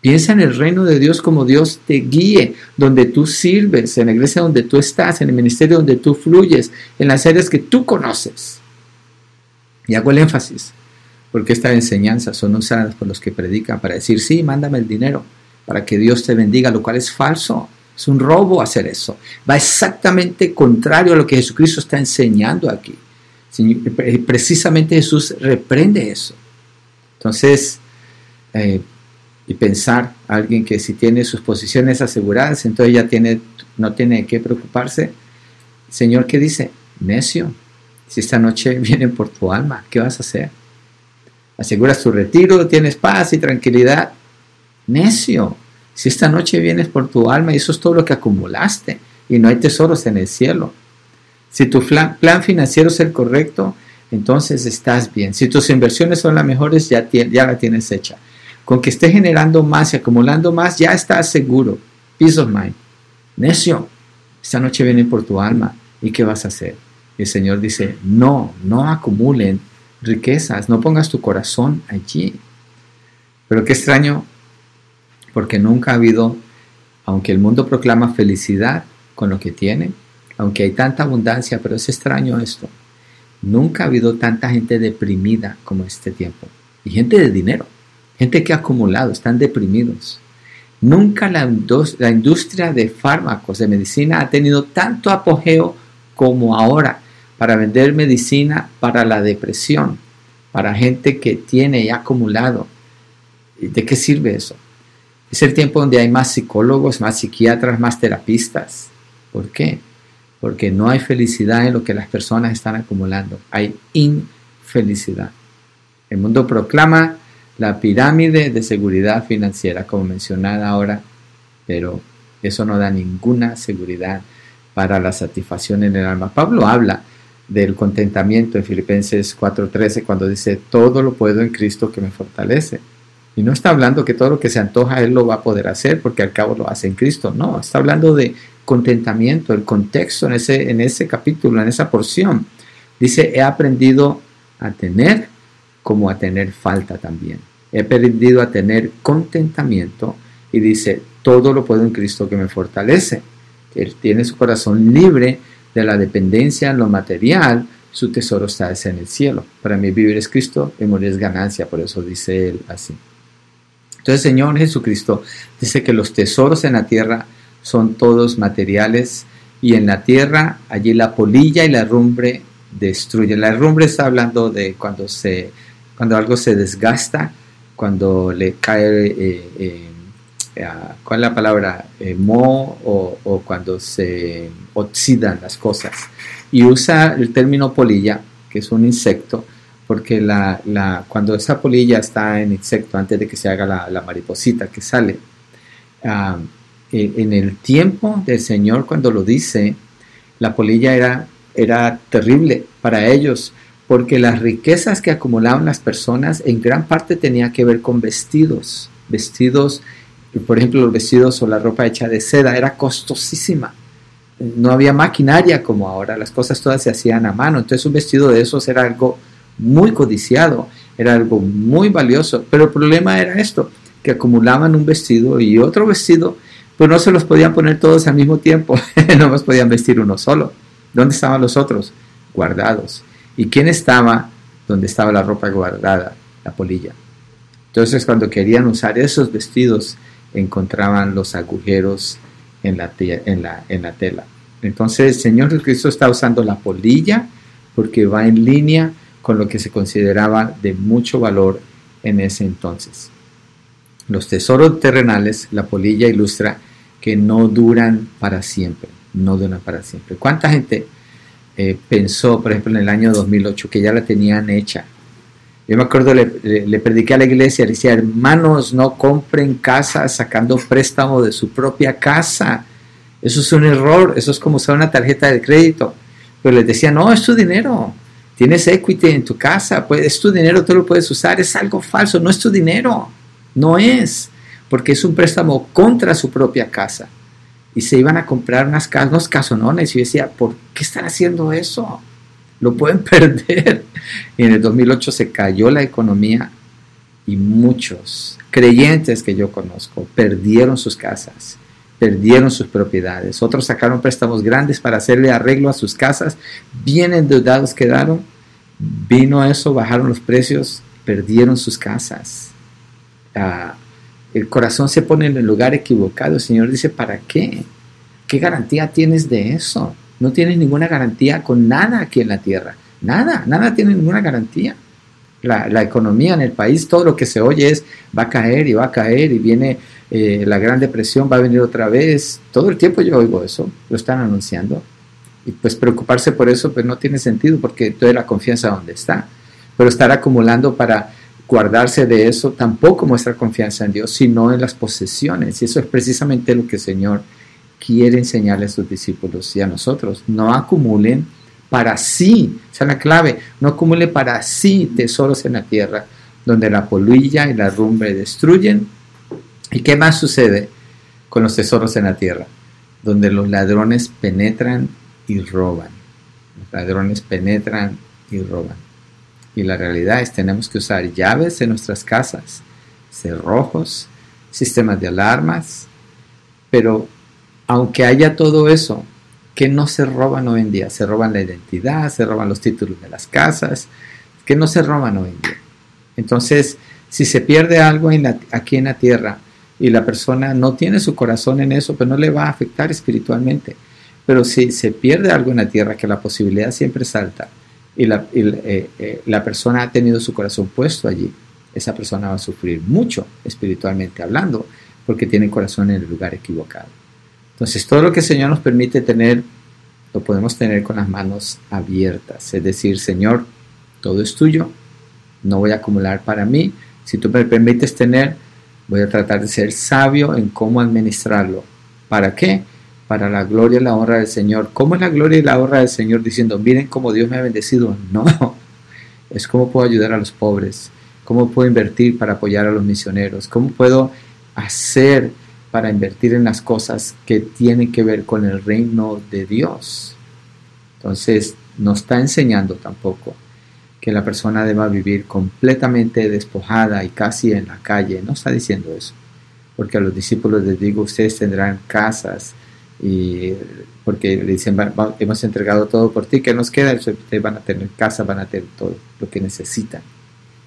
[SPEAKER 2] Piensa en el reino de Dios como Dios te guíe, donde tú sirves, en la iglesia donde tú estás, en el ministerio donde tú fluyes, en las áreas que tú conoces. Y hago el énfasis, porque estas enseñanzas son usadas por los que predican para decir, sí, mándame el dinero para que Dios te bendiga, lo cual es falso. Es un robo hacer eso. Va exactamente contrario a lo que Jesucristo está enseñando aquí. Precisamente Jesús reprende eso. Entonces, eh, y pensar alguien que si tiene sus posiciones aseguradas, entonces ya tiene, no tiene que preocuparse. Señor, ¿qué dice? Necio, si esta noche <laughs> vienen por tu alma, ¿qué vas a hacer? Aseguras tu retiro, tienes paz y tranquilidad. Necio, si esta noche vienes por tu alma y eso es todo lo que acumulaste y no hay tesoros en el cielo. Si tu plan, financiero es el correcto, entonces estás bien. Si tus inversiones son las mejores, ya, la tienes hecha. Con que estés generando más y acumulando más, ya estás seguro. Peace of mind. Necio, esta noche vienen por tu alma. ¿Y qué vas a hacer? el Señor dice, no, no acumulen riquezas, no pongas tu corazón allí. Pero qué extraño porque nunca ha habido, aunque el mundo proclama felicidad con lo que tiene, aunque hay tanta abundancia, pero es extraño esto, nunca ha habido tanta gente deprimida como este tiempo. Y gente de dinero, gente que ha acumulado, están deprimidos. Nunca la, la industria de fármacos, de medicina, ha tenido tanto apogeo como ahora para vender medicina para la depresión, para gente que tiene y ha acumulado. ¿De qué sirve eso? Es el tiempo donde hay más psicólogos, más psiquiatras, más terapistas. ¿Por qué? Porque no hay felicidad en lo que las personas están acumulando. Hay infelicidad. El mundo proclama la pirámide de seguridad financiera, como mencionada ahora, pero eso no da ninguna seguridad para la satisfacción en el alma. Pablo habla del contentamiento en Filipenses 4:13 cuando dice, todo lo puedo en Cristo que me fortalece. Y no está hablando que todo lo que se antoja Él lo va a poder hacer porque al cabo lo hace en Cristo. No, está hablando de contentamiento, el contexto en ese, en ese capítulo, en esa porción. Dice, he aprendido a tener como a tener falta también. He aprendido a tener contentamiento y dice, todo lo puedo en Cristo que me fortalece. Él tiene su corazón libre de la dependencia en lo material, su tesoro está en el cielo. Para mí vivir es Cristo y morir es ganancia, por eso dice él así. Entonces Señor Jesucristo dice que los tesoros en la tierra son todos materiales y en la tierra allí la polilla y la rumbre destruyen. La rumbre está hablando de cuando, se, cuando algo se desgasta, cuando le cae, eh, eh, ¿cuál es la palabra? Eh, mo o, o cuando se oxidan las cosas. Y usa el término polilla, que es un insecto, porque la, la, cuando esa polilla está en insecto, antes de que se haga la, mariposita que sale, ah, en el tiempo del Señor cuando lo dice, la polilla era, era terrible para ellos, porque las riquezas que acumulaban las personas en gran parte tenía que ver con vestidos, vestidos, por ejemplo los vestidos o la ropa hecha de seda, era costosísima. No había maquinaria como ahora, las cosas todas se hacían a mano, entonces un vestido de esos era algo muy codiciado, era algo muy valioso, pero el problema era esto, que acumulaban un vestido y otro vestido, pues no se los podían poner todos al mismo tiempo, <laughs> no más podían vestir uno solo. ¿Dónde estaban los otros? Guardados. ¿Y quién estaba donde estaba la ropa guardada? La polilla. Entonces cuando querían usar esos vestidos, encontraban los agujeros en la, tela. Entonces el Señor Jesucristo está usando la polilla porque va en línea con lo que se consideraba de mucho valor en ese entonces. Los tesoros terrenales, la polilla ilustra que no duran para siempre, no duran para siempre. ¿Cuánta gente eh, pensó, por ejemplo, en el año 2008 que ya la tenían hecha? Yo me acuerdo, le, le prediqué a la iglesia, le decía, hermanos, no compren casa sacando préstamo de su propia casa. Eso es un error, eso es como usar una tarjeta de crédito. Pero les decía, no, es tu dinero, Tienes equity en tu casa, pues es tu dinero, tú lo puedes usar. Es algo falso, no es tu dinero. No es, porque es un préstamo contra su propia casa. Y se iban a comprar unas casas, unos casonones. Y yo decía, ¿por qué están haciendo eso? Lo pueden <laughs> perder. Y en el 2008 se cayó la economía y muchos creyentes que yo conozco perdieron sus casas, perdieron sus propiedades. Otros sacaron préstamos grandes para hacerle arreglo a sus casas, bien endeudados quedaron. Vino eso, bajaron los precios, perdieron sus casas. Ah, el corazón se pone en el lugar equivocado. El Señor dice, ¿para qué? ¿Qué garantía tienes de eso? No tienes ninguna garantía con nada aquí en la tierra. Nada, nada tiene ninguna garantía. La, economía en el país, todo lo que se oye es va a caer y va a caer y viene eh, la Gran Depresión va a venir otra vez. Todo el tiempo yo oigo eso, lo están anunciando. Y pues preocuparse por eso pues no tiene sentido porque toda la confianza donde está. Pero estar acumulando para guardarse de eso tampoco muestra confianza en Dios, sino en las posesiones. Y eso es precisamente lo que el Señor quiere enseñarle a sus discípulos y a nosotros. No acumulen para sí, esa es la clave, no acumulen para sí tesoros en la tierra, donde la polilla y la rumbre destruyen ¿Y qué más sucede con los tesoros en la tierra? Donde los ladrones penetran y roban. Los ladrones penetran y roban. Y la realidad es tenemos que usar llaves en nuestras casas, cerrojos, sistemas de alarmas, pero aunque haya todo eso, que no se roban hoy en día? Se roban la identidad, se roban los títulos de las casas, que no se roban hoy en día. Entonces, si se pierde algo aquí en la tierra, y la persona no tiene su corazón en eso, pues no le va a afectar espiritualmente. Pero si se pierde algo en la tierra, que la posibilidad siempre salta, y la, eh, eh, la persona ha tenido su corazón puesto allí, esa persona va a sufrir mucho espiritualmente hablando, porque tiene corazón en el lugar equivocado. Entonces, todo lo que el Señor nos permite tener, lo podemos tener con las manos abiertas. Es decir, Señor, todo es tuyo, no voy a acumular para mí. Si tú me permites tener, Voy a tratar de ser sabio en cómo administrarlo. ¿Para qué? Para la gloria y la honra del Señor. ¿Cómo es la gloria y la honra del Señor diciendo, miren cómo Dios me ha bendecido? <laughs> No, es cómo puedo ayudar a los pobres, cómo puedo invertir para apoyar a los misioneros, cómo puedo hacer para invertir en las cosas que tienen que ver con el reino de Dios. Entonces, no está enseñando tampoco que la persona deba vivir completamente despojada y casi en la calle. No está diciendo eso. Porque a los discípulos les digo, ustedes tendrán casas y porque le dicen, hemos entregado todo por ti, ¿qué nos queda? Ustedes van a tener casa, van a tener todo lo que necesitan.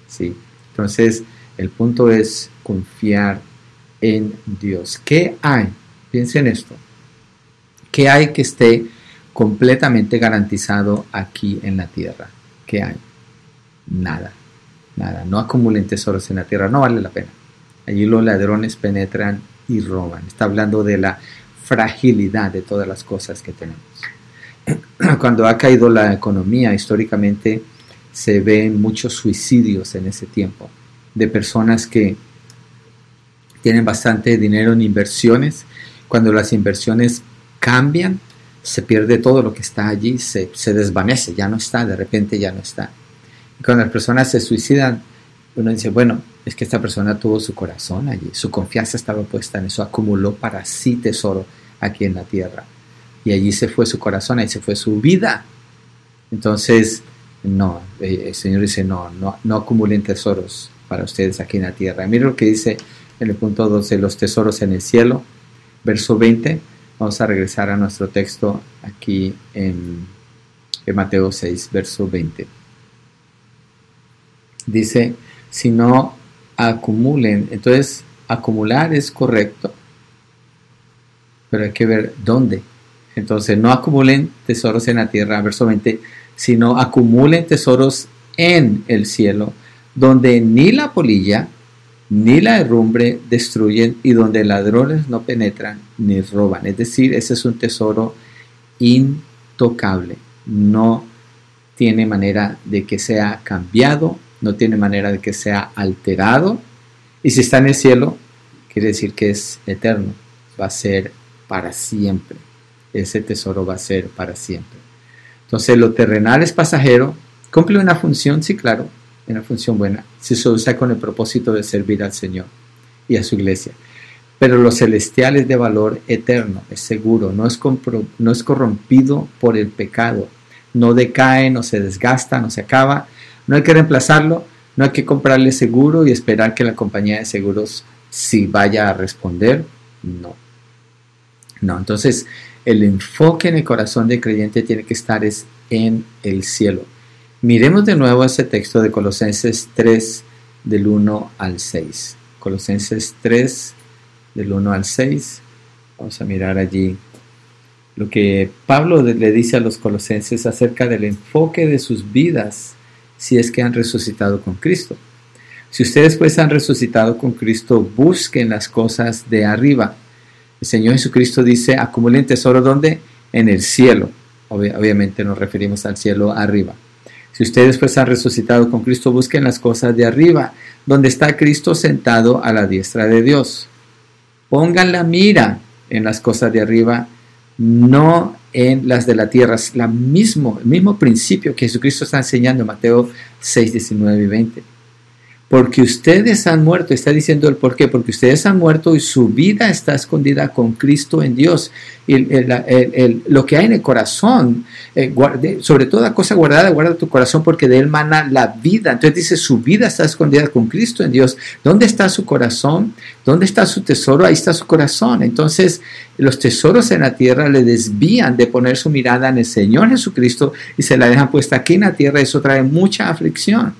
[SPEAKER 2] ¿sí? Entonces, el punto es confiar en Dios. ¿Qué hay? Piensen esto. ¿Qué hay que esté completamente garantizado aquí en la tierra? ¿Qué hay? nada, nada. No acumulen tesoros en la tierra, no vale la pena. Allí los ladrones penetran y roban. Está hablando de la fragilidad de todas las cosas que tenemos. <clears throat> Cuando ha caído la economía, históricamente se ven muchos suicidios en ese tiempo de personas que tienen bastante dinero en inversiones. Cuando las inversiones cambian, se pierde todo lo que está allí, se, se desvanece, ya no está, de repente ya no está cuando las personas se suicidan, uno dice, bueno, es que esta persona tuvo su corazón allí, su confianza estaba puesta en eso, acumuló para sí tesoro aquí en la tierra. Y allí se fue su corazón, ahí se fue su vida. Entonces, No, eh, el Señor dice, no, no, no acumulen tesoros para ustedes aquí en la tierra. Mira lo que dice en el punto 12, los tesoros en el cielo, verso 20. Vamos a regresar a nuestro texto aquí en, Mateo 6, verso 20. Dice, si no acumulen, entonces acumular es correcto, pero hay que ver dónde. Entonces, no acumulen tesoros en la tierra, verso 20, sino acumulen tesoros en el cielo, donde ni la polilla ni la herrumbre destruyen y donde ladrones no penetran ni roban. Es decir, ese es un tesoro intocable. No tiene manera de que sea cambiado, no tiene manera de que sea alterado. Y si está en el cielo, quiere decir que es eterno, va a ser para siempre. Ese tesoro va a ser para siempre. Entonces, lo terrenal es pasajero, cumple una función, sí, claro, una función buena, si se usa con el propósito de servir al Señor y a su iglesia. Pero lo celestial es de valor eterno, es seguro, no es, no es corrompido por el pecado, no decae, no se desgasta, no se acaba, no hay que reemplazarlo, no hay que comprarle seguro y esperar que la compañía de seguros si vaya a responder, no. No, entonces el enfoque en el corazón del creyente tiene que estar es en el cielo. Miremos de nuevo ese texto de Colosenses 3 del 1 al 6. Colosenses 3 del 1 al 6. Vamos a mirar allí lo que Pablo le dice a los colosenses acerca del enfoque de sus vidas si es que han resucitado con Cristo. Si ustedes pues han resucitado con Cristo, busquen las cosas de arriba. El Señor Jesucristo dice, acumulen tesoro donde? En el cielo. obviamente nos referimos al cielo arriba. Si ustedes pues han resucitado con Cristo, busquen las cosas de arriba, donde está Cristo sentado a la diestra de Dios. Pongan la mira en las cosas de arriba, no en las de la tierra. Es la mismo, el mismo principio que Jesucristo está enseñando en Mateo 6, 19 y 20 porque ustedes han muerto, está diciendo el por qué, porque ustedes han muerto y su vida está escondida con Cristo en Dios. Y lo que hay en el corazón, eh, sobre toda cosa guardada, guarda tu corazón porque de él mana la vida. Entonces dice, su vida está escondida con Cristo en Dios. ¿Dónde está su corazón? ¿Dónde está su tesoro? Ahí está su corazón. Entonces los tesoros en la tierra le desvían de poner su mirada en el Señor Jesucristo y se la dejan puesta aquí en la tierra. Eso trae mucha aflicción.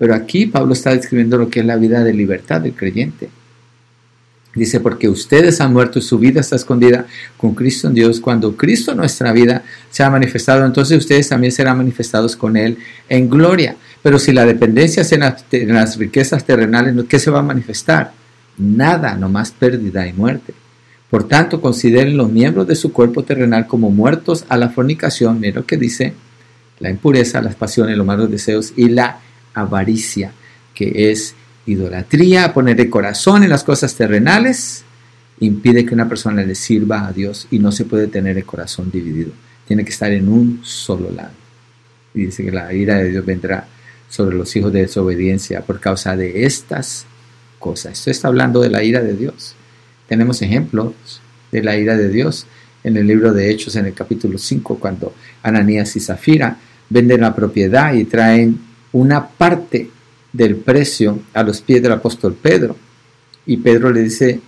[SPEAKER 2] Pero aquí Pablo está describiendo lo que es la vida de libertad del creyente. Dice, porque ustedes han muerto y su vida está escondida con Cristo en Dios. Cuando Cristo nuestra vida se ha manifestado, entonces ustedes también serán manifestados con Él en gloria. Pero si la dependencia es en las, riquezas terrenales, ¿qué se va a manifestar? Nada, nomás pérdida y muerte. Por tanto, consideren los miembros de su cuerpo terrenal como muertos a la fornicación, mira lo que dice, la impureza, las pasiones, los malos deseos y la avaricia, que es idolatría, poner el corazón en las cosas terrenales, impide que una persona le sirva a Dios y no se puede tener el corazón dividido. Tiene que estar en un solo lado. Y dice que la ira de Dios vendrá sobre los hijos de desobediencia por causa de estas cosas. Esto está hablando de la ira de Dios. Tenemos ejemplos de la ira de Dios en el libro de Hechos, en el capítulo 5, cuando Ananías y Zafira venden la propiedad y traen una parte del precio a los pies del apóstol Pedro. Y Pedro le dice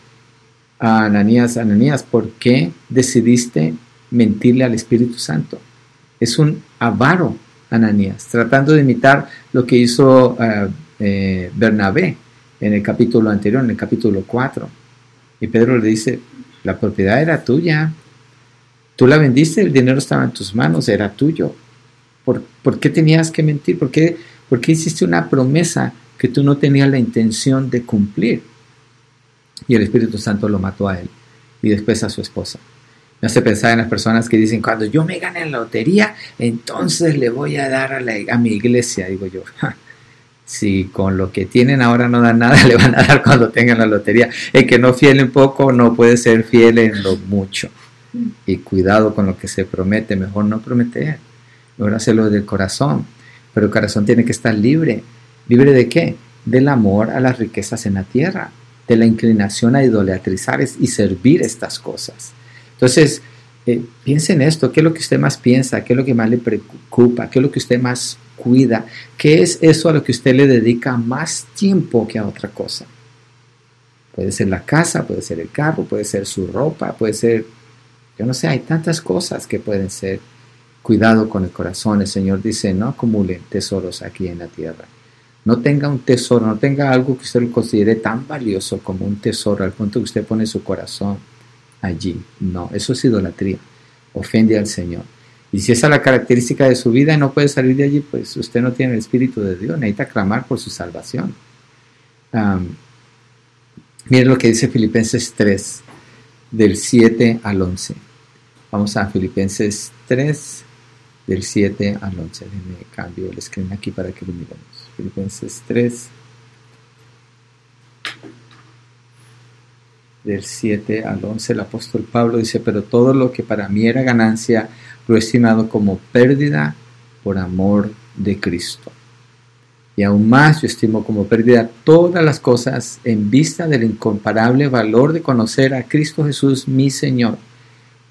[SPEAKER 2] a Ananías, Ananías, ¿por qué decidiste mentirle al Espíritu Santo? Es un avaro, Ananías, tratando de imitar lo que hizo eh, eh, Bernabé en el capítulo anterior, en el capítulo 4. Y Pedro le dice, la propiedad era tuya, tú la vendiste, el dinero estaba en tus manos, era tuyo. ¿Por, ¿por qué tenías que mentir? ¿Por qué porque hiciste una promesa que tú no tenías la intención de cumplir. Y el Espíritu Santo lo mató a él y después a su esposa. Me hace pensar en las personas que dicen, cuando yo me gane la lotería, entonces le voy a dar a, mi iglesia, digo yo. <laughs> si con lo que tienen ahora no dan nada, <laughs> le van a dar cuando tengan la lotería. El que no fiel en poco no puede ser fiel en lo mucho. Y cuidado con lo que se promete, mejor no prometer, mejor hacerlo del corazón. Pero el corazón tiene que estar libre. ¿Libre de qué? Del amor a las riquezas en la tierra, de la inclinación a idolatrizar y servir estas cosas. Entonces, eh, piense en esto, ¿qué es lo que usted más piensa? ¿Qué es lo que más le preocupa? ¿Qué es lo que usted más cuida? ¿Qué es eso a lo que usted le dedica más tiempo que a otra cosa? Puede ser la casa, puede ser el carro, puede ser su ropa, puede ser, yo no sé, hay tantas cosas que pueden ser. Cuidado con el corazón. El Señor dice, no acumulen tesoros aquí en la tierra. No tenga un tesoro, no tenga algo que usted lo considere tan valioso como un tesoro al punto que usted pone su corazón allí. No, eso es idolatría. Ofende al Señor. Y si esa es la característica de su vida y no puede salir de allí, pues usted no tiene el Espíritu de Dios, necesita clamar por su salvación. Miren lo que dice Filipenses 3, del 7 al 11. Vamos a Filipenses 3, del 7 al 11. Déjenme cambio el screen aquí para que lo miremos. Filipenses 3, del 7 al 11. El apóstol Pablo dice, pero todo lo que para mí era ganancia, lo he estimado como pérdida por amor de Cristo y aún más yo estimo como pérdida todas las cosas en vista del incomparable valor de conocer a Cristo Jesús mi Señor.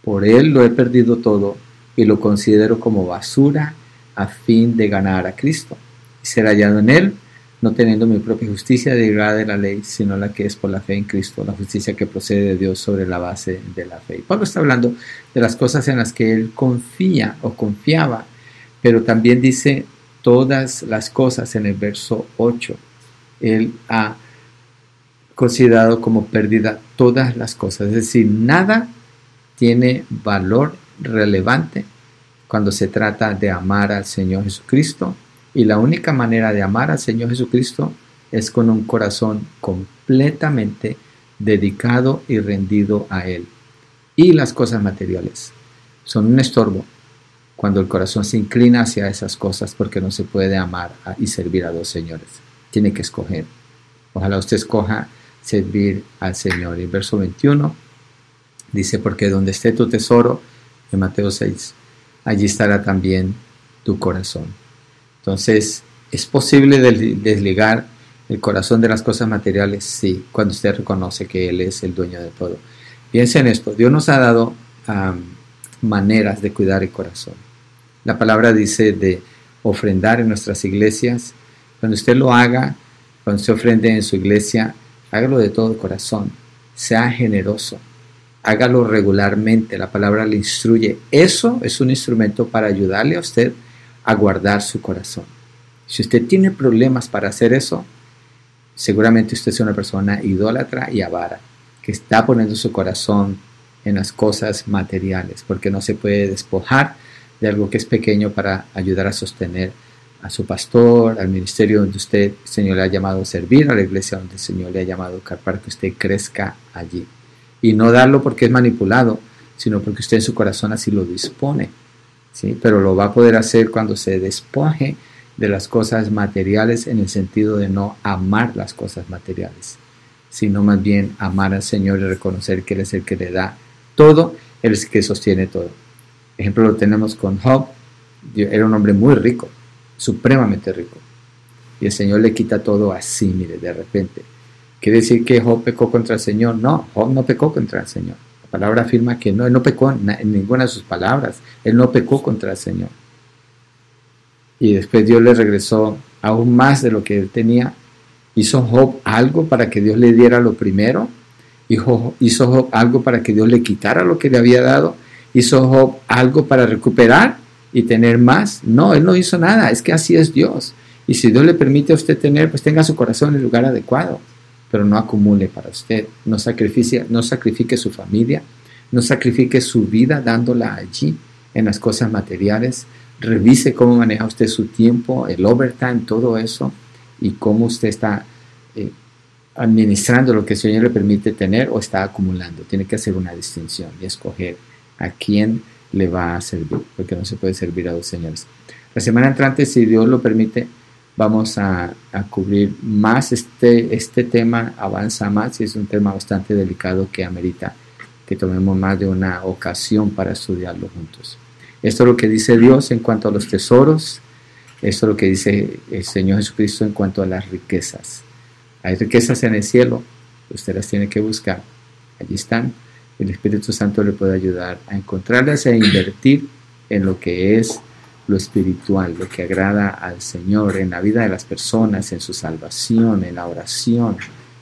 [SPEAKER 2] Por Él lo he perdido todo y lo considero como basura a fin de ganar a Cristo y ser hallado en Él, no teniendo mi propia justicia derivada de la ley, sino la que es por la fe en Cristo, la justicia que procede de Dios sobre la base de la fe. Y Pablo está hablando de las cosas en las que Él confía o confiaba, pero también dice todas las cosas en el verso 8. Él ha considerado como pérdida todas las cosas. Es decir, nada tiene valor relevante cuando se trata de amar al Señor Jesucristo. Y la única manera de amar al Señor Jesucristo es con un corazón completamente dedicado y rendido a Él. Y las cosas materiales son un estorbo cuando el corazón se inclina hacia esas cosas porque no se puede amar y servir a dos señores. Tiene que escoger. Ojalá usted escoja servir al Señor. Y verso 21 dice, porque donde esté tu tesoro, en Mateo 6, allí estará también tu corazón. Entonces, ¿es posible desligar el corazón de las cosas materiales? Sí, cuando usted reconoce que Él es el dueño de todo. Piensa en esto, Dios nos ha dado maneras de cuidar el corazón. La palabra dice de ofrendar en nuestras iglesias. Cuando usted lo haga, cuando usted ofrende en su iglesia, hágalo de todo corazón. Sea generoso. Hágalo regularmente. La palabra le instruye. Eso es un instrumento para ayudarle a usted a guardar su corazón. Si usted tiene problemas para hacer eso, seguramente usted es una persona idólatra y avara, que está poniendo su corazón en las cosas materiales, porque no se puede despojar de algo que es pequeño para ayudar a sostener a su pastor, al ministerio donde usted, Señor, le ha llamado a servir, a la iglesia donde el Señor le ha llamado a para que usted crezca allí. Y no darlo porque es manipulado, sino porque usted en su corazón así lo dispone. ¿sí? Pero lo va a poder hacer cuando se despoje de las cosas materiales en el sentido de no amar las cosas materiales, sino más bien amar al Señor y reconocer que Él es el que le da todo, Él es el que sostiene todo ejemplo lo tenemos con Job. Era un hombre muy rico, supremamente rico. Y el Señor le quita todo así, mire, de repente. ¿Quiere decir que Job pecó contra el Señor? No, Job no pecó contra el Señor. La palabra afirma que no, él no pecó en, ninguna de sus palabras. Él no pecó contra el Señor. Y después Dios le regresó aún más de lo que él tenía. ¿Hizo Job algo para que Dios le diera lo primero? ¿Hizo, hizo Job algo para que Dios le quitara lo que le había dado? ¿Hizo Job algo para recuperar y tener más? No, él no hizo nada, es que así es Dios. Y si Dios le permite a usted tener, pues tenga su corazón en el lugar adecuado, pero no acumule para usted, no sacrifique, no sacrifique su familia, no sacrifique su vida dándola allí en las cosas materiales. Revise cómo maneja usted su tiempo, el overtime, todo eso, y cómo usted está eh, administrando lo que el Señor le permite tener o está acumulando. Tiene que hacer una distinción y escoger a quién le va a servir, porque no se puede servir a dos señores. La semana entrante, si Dios lo permite, vamos a, cubrir más este, este tema, avanza más y es un tema bastante delicado que amerita que tomemos más de una ocasión para estudiarlo juntos. Esto es lo que dice Dios en cuanto a los tesoros, esto es lo que dice el Señor Jesucristo en cuanto a las riquezas. Hay riquezas en el cielo, usted las tiene que buscar, allí están el Espíritu Santo le puede ayudar a encontrarlas e invertir en lo que es lo espiritual, lo que agrada al Señor en la vida de las personas, en su salvación, en la oración,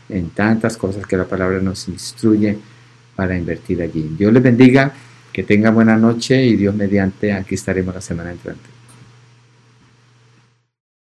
[SPEAKER 2] en tantas cosas que la palabra nos instruye para invertir allí. Dios les bendiga, que tengan buena noche y Dios mediante, aquí estaremos la semana entrante.